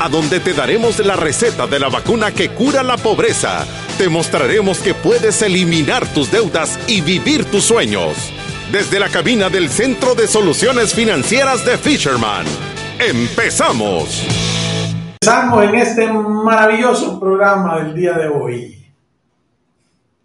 a donde te daremos la receta de la vacuna que cura la pobreza. Te mostraremos que puedes eliminar tus deudas y vivir tus sueños. Desde la cabina del Centro de Soluciones Financieras de Fisherman. ¡Empezamos! Empezamos en este maravilloso programa del día de hoy.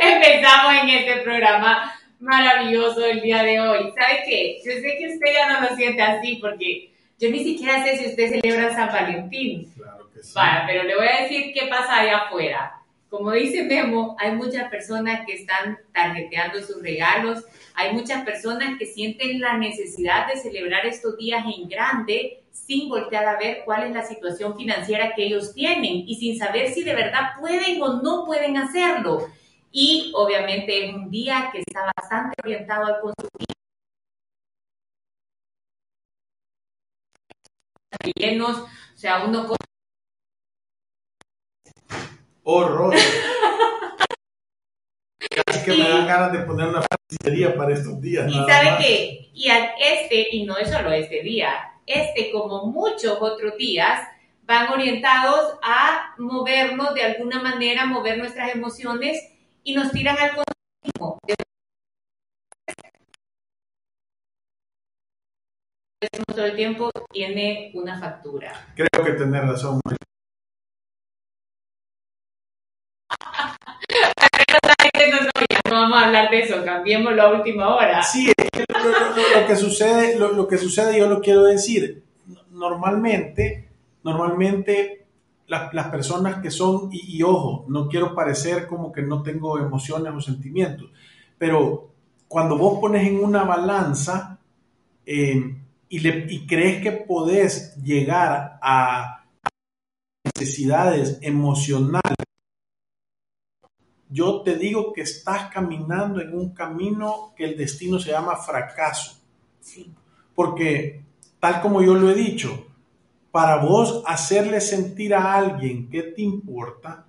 Empezamos en este programa maravilloso del día de hoy. ¿Sabe qué? Yo sé que usted ya no lo siente así porque yo ni siquiera sé si usted celebra San Valentín. Claro que sí. Vale, pero le voy a decir qué pasa allá afuera. Como dice Memo, hay muchas personas que están tarjeteando sus regalos, hay muchas personas que sienten la necesidad de celebrar estos días en grande sin voltear a ver cuál es la situación financiera que ellos tienen y sin saber si de verdad pueden o no pueden hacerlo. Y obviamente es un día que está bastante orientado al consumir. Llenos, o sea, uno con Horror. Casi que me dan ganas de poner una pastillería para estos días. Y sabe que, y a este, y no es solo este día, este como muchos otros días, van orientados a movernos de alguna manera, mover nuestras emociones y nos tiran al todo el tiempo tiene una factura. Creo que tenés razón. No vamos a hablar de eso, cambiémoslo a última hora. Sí, es que lo, lo- lo- lo que sucede, lo, lo que sucede, yo lo quiero decir. Normalmente, normalmente las, las personas que son, y, y ojo, no quiero parecer como que no tengo emociones o sentimientos, pero cuando vos pones en una balanza eh, y, le, y crees que podés llegar a necesidades emocionales, yo te digo que estás caminando en un camino que el destino se llama fracaso. Sí. Porque, tal como yo lo he dicho, para vos hacerle sentir a alguien que te importa,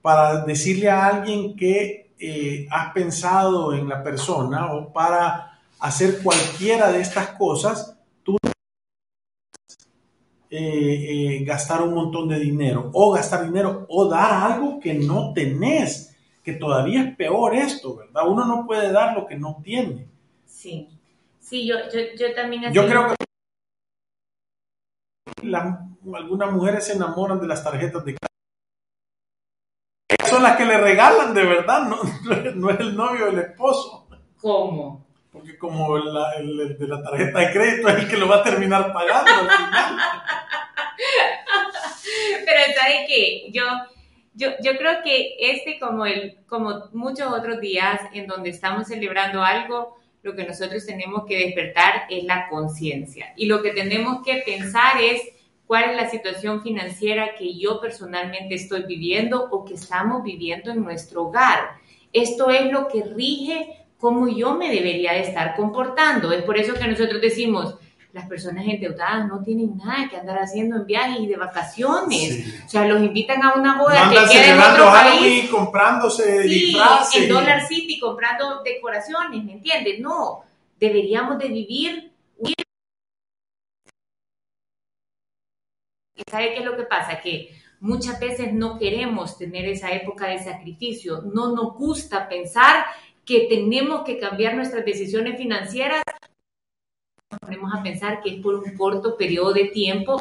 para decirle a alguien que eh, has pensado en la persona o para hacer cualquiera de estas cosas, eh, eh, gastar un montón de dinero o gastar dinero o dar algo que no tenés, que todavía es peor esto, ¿verdad? Uno no puede dar lo que no tiene. Sí, sí, yo, yo, yo también así- Yo creo que algunas mujeres se enamoran de las tarjetas de crédito. Son las que le regalan de verdad, no, no es el novio o el esposo. ¿Cómo? Porque como la- el, el de la tarjeta de crédito es el que lo va a terminar pagando al final. Pero sabe que yo, yo, yo creo que este como el, como muchos otros días en donde estamos celebrando algo, lo que nosotros tenemos que despertar es la conciencia. Y lo que tenemos que pensar es cuál es la situación financiera que yo personalmente estoy viviendo o que estamos viviendo en nuestro hogar. Esto es lo que rige cómo yo me debería de estar comportando. Es por eso que nosotros decimos, las personas endeudadas no tienen nada que andar haciendo en viajes y de vacaciones. Sí. O sea, los invitan a una No boda andan que queda en otro país. comprándose Sí, en Dollar City comprando decoraciones, ¿me entiendes? No, deberíamos de vivir. ¿Y ¿Sabe qué es lo que pasa? Que muchas veces no queremos tener esa época de sacrificio. No nos gusta pensar que tenemos que cambiar nuestras decisiones financieras. Ponemos a pensar que es por un corto periodo de tiempo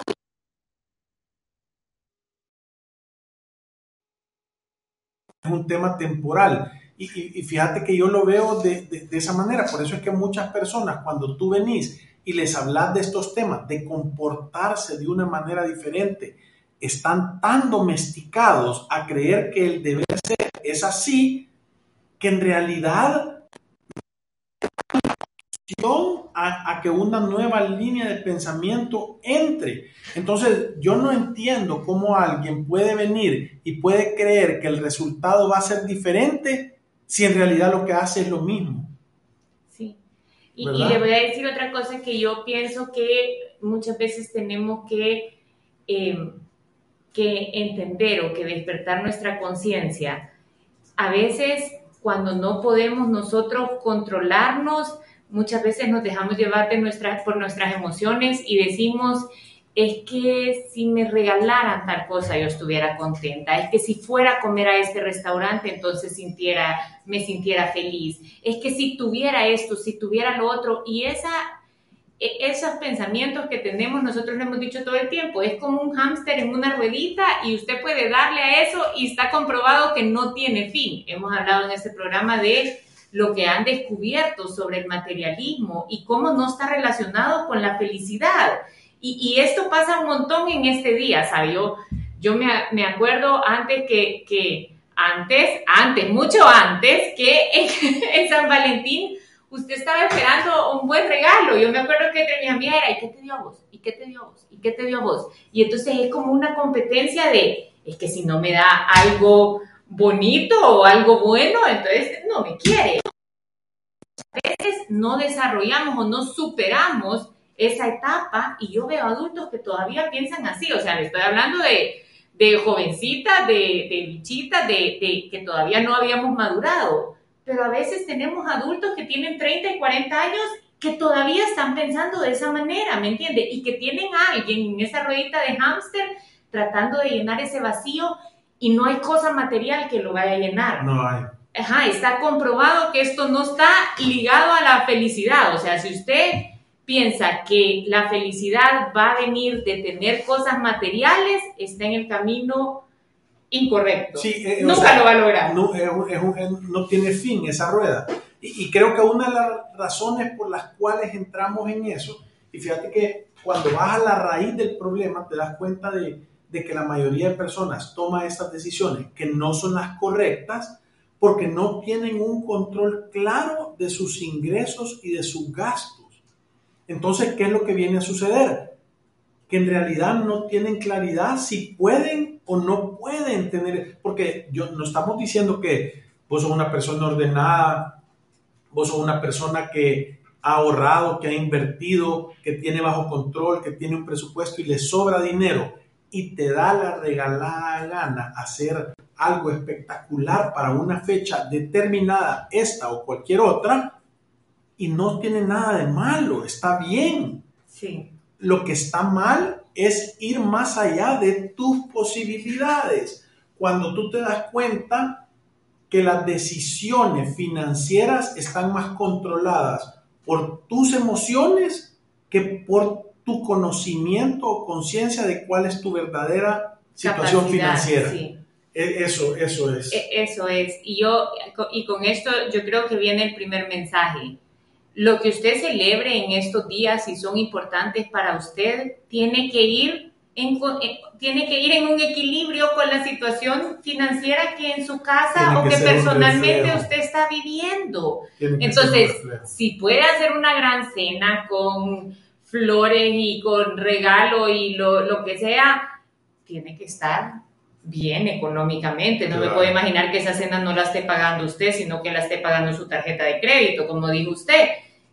es un tema temporal. Y, y- y fíjate que yo lo veo de, de- de esa manera. Por eso es que muchas personas, cuando tú venís y les hablas de estos temas, de comportarse de una manera diferente, están tan domesticados a creer que el deber ser es así, que en realidad a, que una nueva línea de pensamiento entre. Entonces, yo no entiendo cómo alguien puede venir y puede creer que el resultado va a ser diferente si en realidad lo que hace es lo mismo. Sí. Y, le voy a decir otra cosa que yo pienso que muchas veces tenemos que, eh, que entender o que despertar nuestra conciencia. A veces cuando no podemos nosotros controlarnos, muchas veces nos dejamos llevar por nuestras emociones y decimos, es que si me regalaran tal cosa yo estuviera contenta, es que si fuera a comer a este restaurante entonces sintiera, me sintiera feliz, es que si tuviera esto, si tuviera lo otro, y esa e, esos pensamientos que tenemos, nosotros lo hemos dicho todo el tiempo, es como un hámster en una ruedita y usted puede darle a eso y está comprobado que no tiene fin. Hemos hablado en este programa de lo que han descubierto sobre el materialismo y cómo no está relacionado con la felicidad. Y, esto pasa un montón en este día, ¿sabe? Yo, yo me, me acuerdo antes que, que, antes, antes, mucho antes, que en San Valentín usted estaba esperando un buen regalo. Yo me acuerdo que entre mis amigas era, ¿y qué te dio a vos? ¿Y qué te dio a vos? ¿Y qué te dio a vos? Y entonces es como una competencia de, es que si no me da algo bonito o algo bueno, entonces no me quiere. A veces no desarrollamos o no superamos esa etapa y yo veo adultos que todavía piensan así, o sea, le estoy hablando de, de jovencitas, de, de de que todavía no habíamos madurado pero a veces tenemos adultos que tienen 30 y 40 años que todavía están pensando de esa manera, ¿me entiende? Y que tienen a alguien en esa ruedita de hámster tratando de llenar ese vacío y no hay cosa material que lo vaya a llenar. No hay. Ajá, está comprobado que esto no está ligado a la felicidad. O sea, si usted piensa que la felicidad va a venir de tener cosas materiales, está en el camino incorrecto. Eh, Nunca lo va a lograr. No, no tiene fin esa rueda. Y, creo que una de las razones por las cuales entramos en eso, y fíjate que cuando vas a la raíz del problema, te das cuenta de, de que la mayoría de personas toma estas decisiones que no son las correctas porque no tienen un control claro de sus ingresos y de sus gastos. Entonces, ¿qué es lo que viene a suceder? Que en realidad no tienen claridad si pueden o no pueden tener, porque yo, no estamos diciendo que vos sos una persona ordenada, vos sos una persona que ha ahorrado, que ha invertido, que tiene bajo control, que tiene un presupuesto y le sobra dinero y te da la regalada gana hacer algo espectacular para una fecha determinada, esta o cualquier otra, y no tiene nada de malo, está bien. Sí. Lo que está mal es ir más allá de tus posibilidades. Cuando tú te das cuenta que las decisiones financieras están más controladas por tus emociones que por tu conocimiento o conciencia de cuál es tu verdadera situación financiera. E, eso, eso es. E, eso es. Y yo, y con esto yo creo que viene el primer mensaje lo que usted celebre en estos días, si son importantes para usted, tiene que ir en, tiene que ir en un equilibrio con la situación financiera que en su casa o que, personalmente usted está viviendo. Entonces, si puede hacer una gran cena con flores y con regalo y lo, lo que sea, tiene que estar bien económicamente. No me puedo imaginar que esa cena no la esté pagando usted, sino que la esté pagando su tarjeta de crédito, como dijo usted,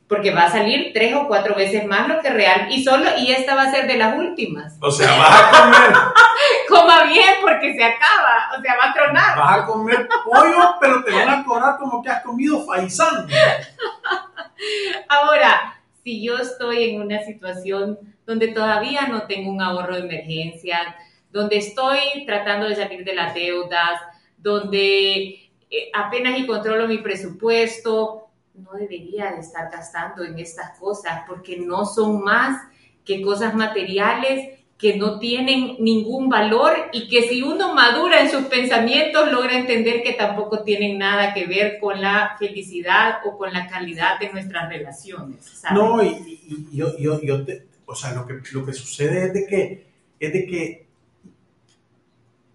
porque va a salir tres o cuatro veces más lo que real y solo y esta va a ser de las últimas. O sea, vas a comer. Coma bien porque se acaba, o sea, va a tronar. Vas a comer pollo, pero te van a cobrar como que has comido faisán. Ahora, si yo estoy en una situación donde todavía no tengo un ahorro de emergencia, donde estoy tratando de salir de las deudas, donde eh, apenas y controlo mi presupuesto, no debería de estar gastando en estas cosas porque no son más que cosas materiales que no tienen ningún valor y que si uno madura en sus pensamientos logra entender que tampoco tienen nada que ver con la felicidad o con la calidad de nuestras relaciones. No, y, yo, yo, yo o sea, lo que, lo que sucede es de que, es de que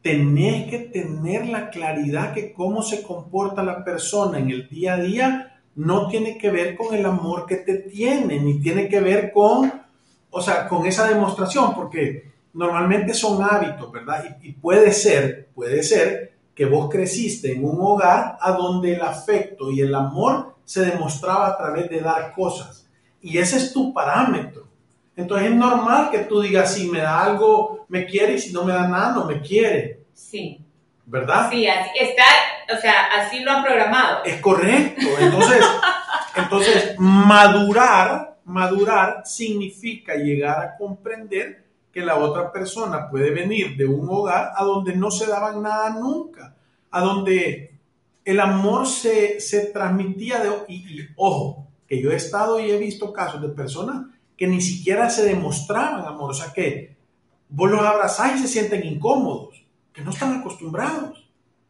tenés que tener la claridad que cómo se comporta la persona en el día a día no tiene que ver con el amor que te tiene, ni tiene que ver con, o sea, con esa demostración, porque normalmente son hábitos, ¿verdad? Y, y puede ser, puede ser que vos creciste en un hogar a donde el afecto y el amor se demostraba a través de dar cosas. Y ese es tu parámetro. Entonces es normal que tú digas, si me da algo, me quiere, y si no me da nada, no me quiere. Sí. ¿Verdad? Sí, así está, o sea, así lo han programado. Es correcto. Entonces, entonces madurar, madurar significa llegar a comprender que la otra persona puede venir de un hogar a donde no se daban nada nunca, a donde el amor se, se transmitía de... Y, y ojo, que yo he estado y he visto casos de personas que ni siquiera se demostraban amor, o sea que vos los abrazás y se sienten incómodos, que no están acostumbrados.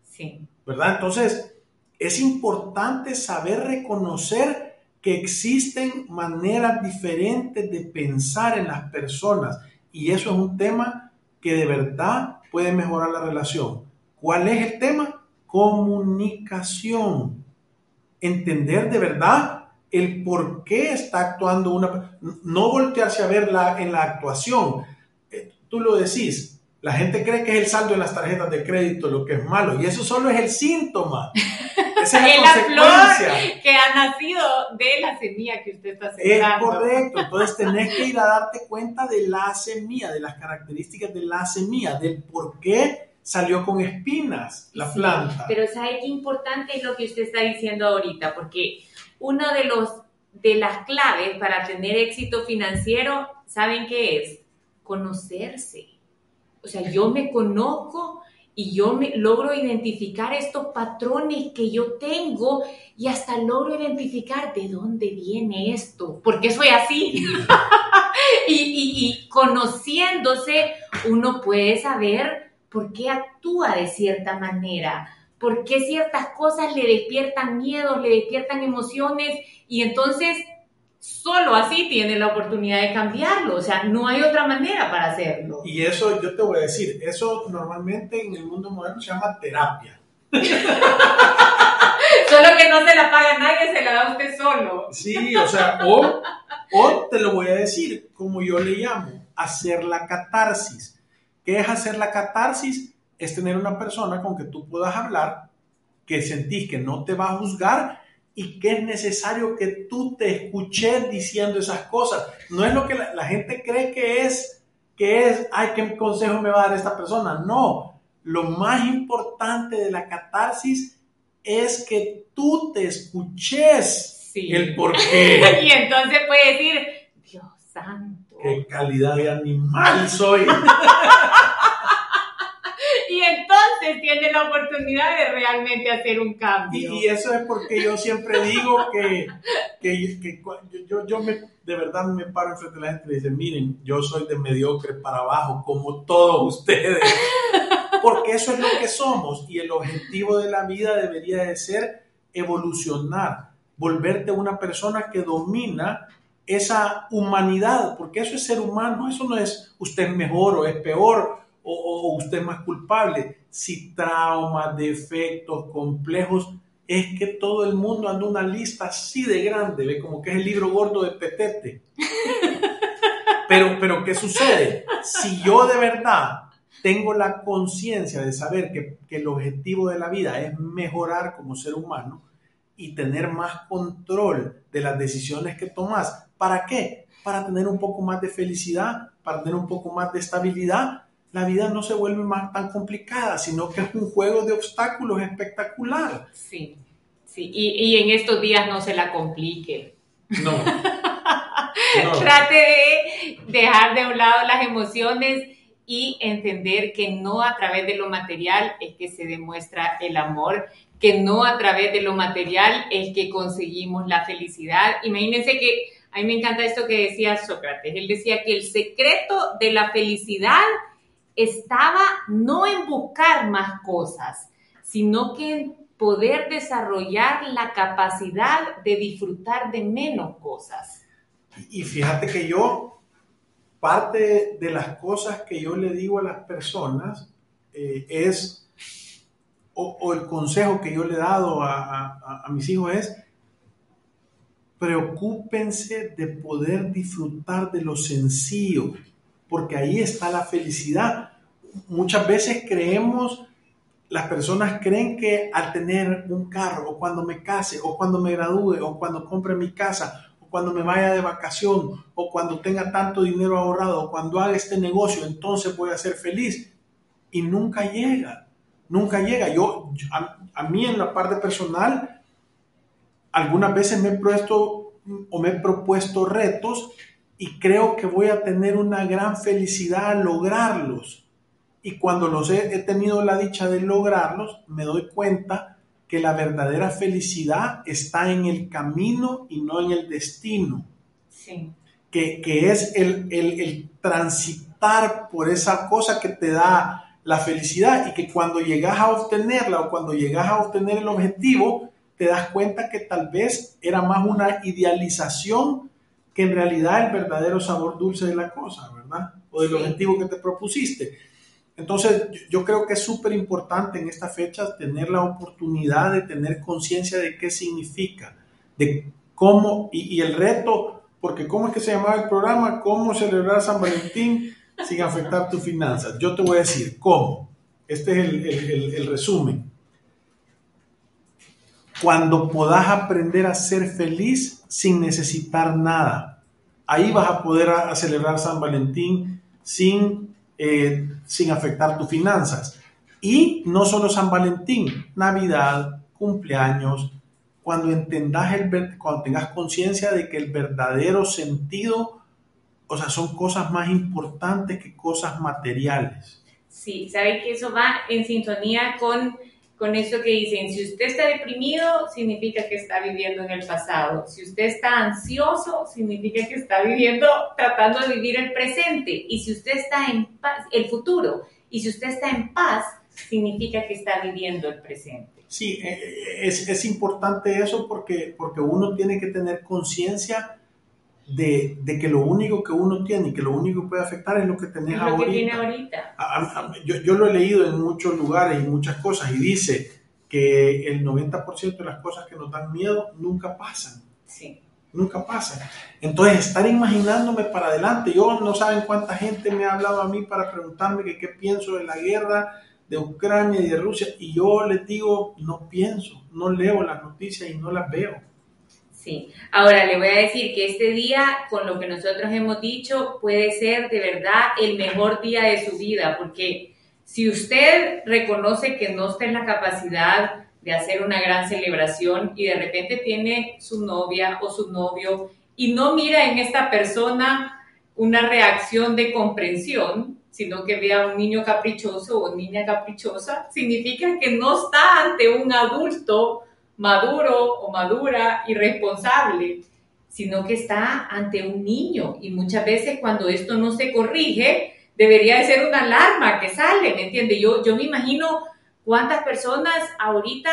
Sí. ¿Verdad? Entonces, es importante saber reconocer que existen maneras diferentes de pensar en las personas y eso es un tema que de verdad puede mejorar la relación. ¿Cuál es el tema? Comunicación. Entender de verdad el por qué está actuando una... No voltearse a verla en la actuación. Eh, tú lo decís, la gente cree que es el saldo en las tarjetas de crédito lo que es malo y eso solo es el síntoma. Esa es la, flor que ha nacido de la semilla que usted está sembrando. Es correcto, entonces tenés que ir a darte cuenta de la semilla, de las características de la semilla, del por qué salió con espinas la planta. Pero ¿sabe qué importante es lo que usted está diciendo ahorita? Porque uno de los de las claves para tener éxito financiero, ¿saben qué es? Conocerse. O sea, yo me conozco y yo me logro identificar estos patrones que yo tengo y hasta logro identificar de dónde viene esto, porque soy así. y, y, y conociéndose, uno puede saber por qué actúa de cierta manera por qué ciertas cosas le despiertan miedos, le despiertan emociones y entonces solo así tiene la oportunidad de cambiarlo, o sea, no hay otra manera para hacerlo. Y eso yo te voy a decir, eso normalmente en el mundo moderno se llama terapia. solo que no se la paga nadie, se la da usted solo. Sí, o sea, o, o te lo voy a decir, como yo le llamo, hacer la catarsis. ¿Qué es hacer la catarsis? es tener una persona con que tú puedas hablar, que sentís que no te va a juzgar y que es necesario que tú te escuches diciendo esas cosas. No es lo que la, gente cree que es, que es, ay, ¿qué consejo me va a dar esta persona? No, lo más importante de la catarsis es que tú te escuches el por qué. y entonces puede decir, Dios santo. Qué calidad de animal soy. tiene la oportunidad de realmente hacer un cambio. Y, eso es porque yo siempre digo que, que, que yo, yo me, de verdad me paro enfrente de la gente y le dice, miren, yo soy de mediocre para abajo, como todos ustedes. Porque eso es lo que somos y el objetivo de la vida debería de ser evolucionar, volverte una persona que domina esa humanidad, porque eso es ser humano, eso no es usted es mejor o es peor o, usted es más culpable. Si traumas, defectos, complejos, es que todo el mundo anda una lista así de grande, ¿ve? como que es el libro gordo de Petete. Pero, pero, ¿qué sucede? Si yo de verdad tengo la conciencia de saber que, que, el objetivo de la vida es mejorar como ser humano y tener más control de las decisiones que tomas, ¿para qué? Para tener un poco más de felicidad, para tener un poco más de estabilidad la vida no se vuelve más tan complicada, sino que es un juego de obstáculos espectacular. Sí, sí, y, en estos días no se la complique. No. Trate de dejar de un lado las emociones y entender que no a través de lo material es que se demuestra el amor, que no a través de lo material es que conseguimos la felicidad. Imagínense que a mí me encanta esto que decía Sócrates. Él decía que el secreto de la felicidad estaba no en buscar más cosas, sino que en poder desarrollar la capacidad de disfrutar de menos cosas. Y fíjate que yo, parte de las cosas que yo le digo a las personas eh, es, o, el consejo que yo le he dado a, a mis hijos es, preocúpense de poder disfrutar de lo sencillo, porque ahí está la felicidad. Muchas veces creemos, las personas creen que al tener un carro, o cuando me case, o cuando me gradúe, o cuando compre mi casa, o cuando me vaya de vacación, o cuando tenga tanto dinero ahorrado, o cuando haga este negocio, entonces voy a ser feliz. Y nunca llega, nunca llega. Yo, a, mí en la parte personal, algunas veces me he puesto o me he propuesto retos y creo que voy a tener una gran felicidad al lograrlos. Y cuando los he, tenido la dicha de lograrlos, me doy cuenta que la verdadera felicidad está en el camino y no en el destino. Que, que, es el, el, el transitar por esa cosa que te da la felicidad y que cuando llegas a obtenerla o cuando llegas a obtener el objetivo, te das cuenta que tal vez era más una idealización que en realidad el verdadero sabor dulce de la cosa, ¿verdad? O del objetivo que te propusiste. Entonces, yo creo que es súper importante en esta fecha tener la oportunidad de tener conciencia de qué significa, de cómo, y, el reto, porque ¿cómo es que se llamaba el programa? ¿Cómo celebrar San Valentín sin afectar tus finanzas? Yo te voy a decir cómo. Este es el, el resumen cuando puedas aprender a ser feliz sin necesitar nada. Ahí vas a poder a, celebrar San Valentín sin, eh, sin afectar tus finanzas. Y no solo San Valentín, Navidad, cumpleaños, cuando entendas el, cuando tengas conciencia de que el verdadero sentido, o sea, son cosas más importantes que cosas materiales. Sí, sabe que eso va en sintonía con con eso que dicen, si usted está deprimido, significa que está viviendo en el pasado. Si usted está ansioso, significa que está viviendo, tratando de vivir el presente. Y si usted está en paz, el futuro. Y si usted está en paz, significa que está viviendo el presente. Sí, eh, eh, es, es importante eso porque, porque uno tiene que tener conciencia de, de, que lo único que uno tiene y que lo único que puede afectar es lo que tenés lo ahorita. Que tiene ahorita. yo, yo, lo he leído en muchos lugares y muchas cosas y dice que el 90% de las cosas que nos dan miedo nunca pasan. Sí. Nunca pasan. Entonces, estar imaginándome para adelante. Yo no saben cuánta gente me ha hablado a mí para preguntarme que qué pienso de la guerra de Ucrania y de Rusia. Y yo les digo, no pienso, no leo las noticias y no las veo Sí, ahora le voy a decir que este día, con lo que nosotros hemos dicho, puede ser de verdad el mejor día de su vida, porque si usted reconoce que no está en la capacidad de hacer una gran celebración y de repente tiene su novia o su novio y no mira en esta persona una reacción de comprensión, sino que vea un niño caprichoso o niña caprichosa, significa que no está ante un adulto maduro o madura y responsable, sino que está ante un niño. Y muchas veces cuando esto no se corrige, debería de ser una alarma que sale, ¿me entiende? Yo, yo me imagino cuántas personas ahorita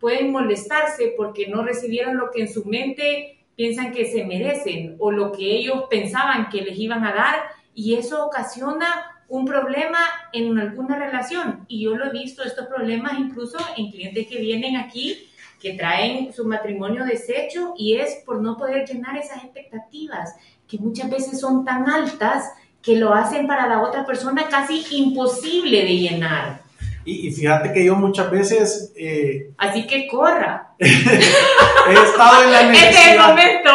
pueden molestarse porque no recibieron lo que en su mente piensan que se merecen o lo que ellos pensaban que les iban a dar y eso ocasiona un problema en alguna relación. Y yo lo he visto, estos problemas incluso en clientes que vienen aquí que traen su matrimonio deshecho y es por no poder llenar esas expectativas que muchas veces son tan altas que lo hacen para la otra persona casi imposible de llenar. Y, fíjate que yo muchas veces... Eh, Así que corra. he estado en la necesidad. Este es el momento.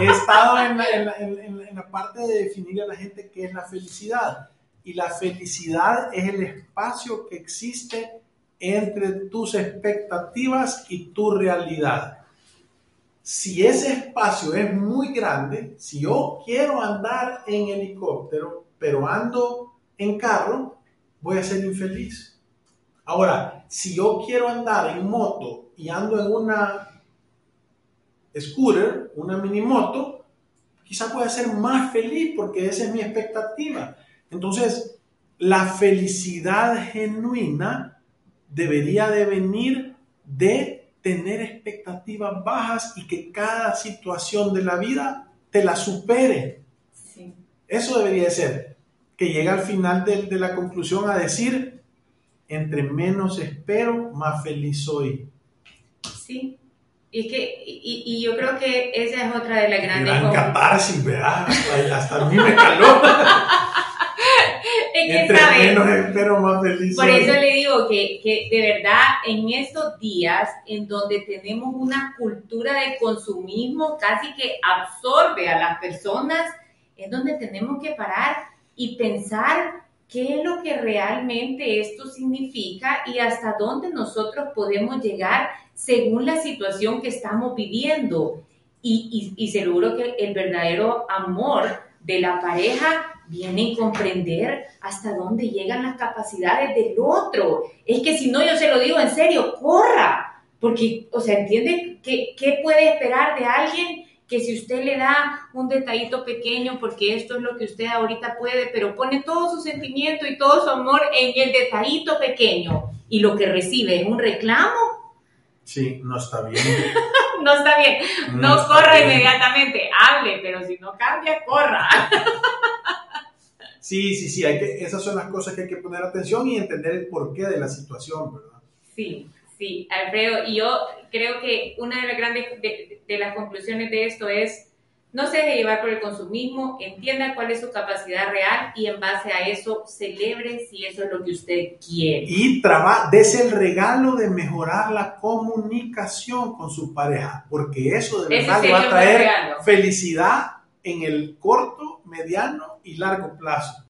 he estado en la, en la parte de definir a la gente qué es la felicidad. Y la felicidad es el espacio que existe entre tus expectativas y tu realidad. Si ese espacio es muy grande, si yo quiero andar en helicóptero, pero ando en carro, voy a ser infeliz. Ahora, si yo quiero andar en moto y ando en una scooter, una mini moto, quizás voy a ser más feliz porque esa es mi expectativa. Entonces, la felicidad genuina debería de venir de tener expectativas bajas y que cada situación de la vida te la supere. Eso debería de ser. Que llegue al final de, de la conclusión a decir, entre menos espero, más feliz soy. Sí, Y, que, y, yo creo que esa es otra de las grandes... Gran catarsis, ¿verdad? Hasta, hasta a mí me caló. que, Menos espero, más feliz. Por eso le digo que, que de verdad en estos días en donde tenemos una cultura de consumismo casi que absorbe a las personas, es donde tenemos que parar y pensar qué es lo que realmente esto significa y hasta dónde nosotros podemos llegar según la situación que estamos viviendo. Y, y, seguro que el verdadero amor de la pareja viene en comprender hasta dónde llegan las capacidades del otro. Es que si no, yo se lo digo en serio, corra, porque, o sea, entiende qué, qué puede esperar de alguien que si usted le da un detallito pequeño, porque esto es lo que usted ahorita puede, pero pone todo su sentimiento y todo su amor en el detallito pequeño y lo que recibe es un reclamo. Sí, no está bien. no está bien. No, corra inmediatamente, hable, pero si no cambia, corra. sí, sí, sí, hay que, esas son las cosas que hay que poner atención y entender el porqué de la situación, ¿verdad? Sí, Sí, Alfredo, y yo creo que una de las grandes de, las conclusiones de esto es no se deje llevar por el consumismo, entienda cuál es su capacidad real y en base a eso celebre si eso es lo que usted quiere. Y traba, des el regalo de mejorar la comunicación con su pareja, porque eso de verdad le va a traer felicidad en el corto, mediano y largo plazo.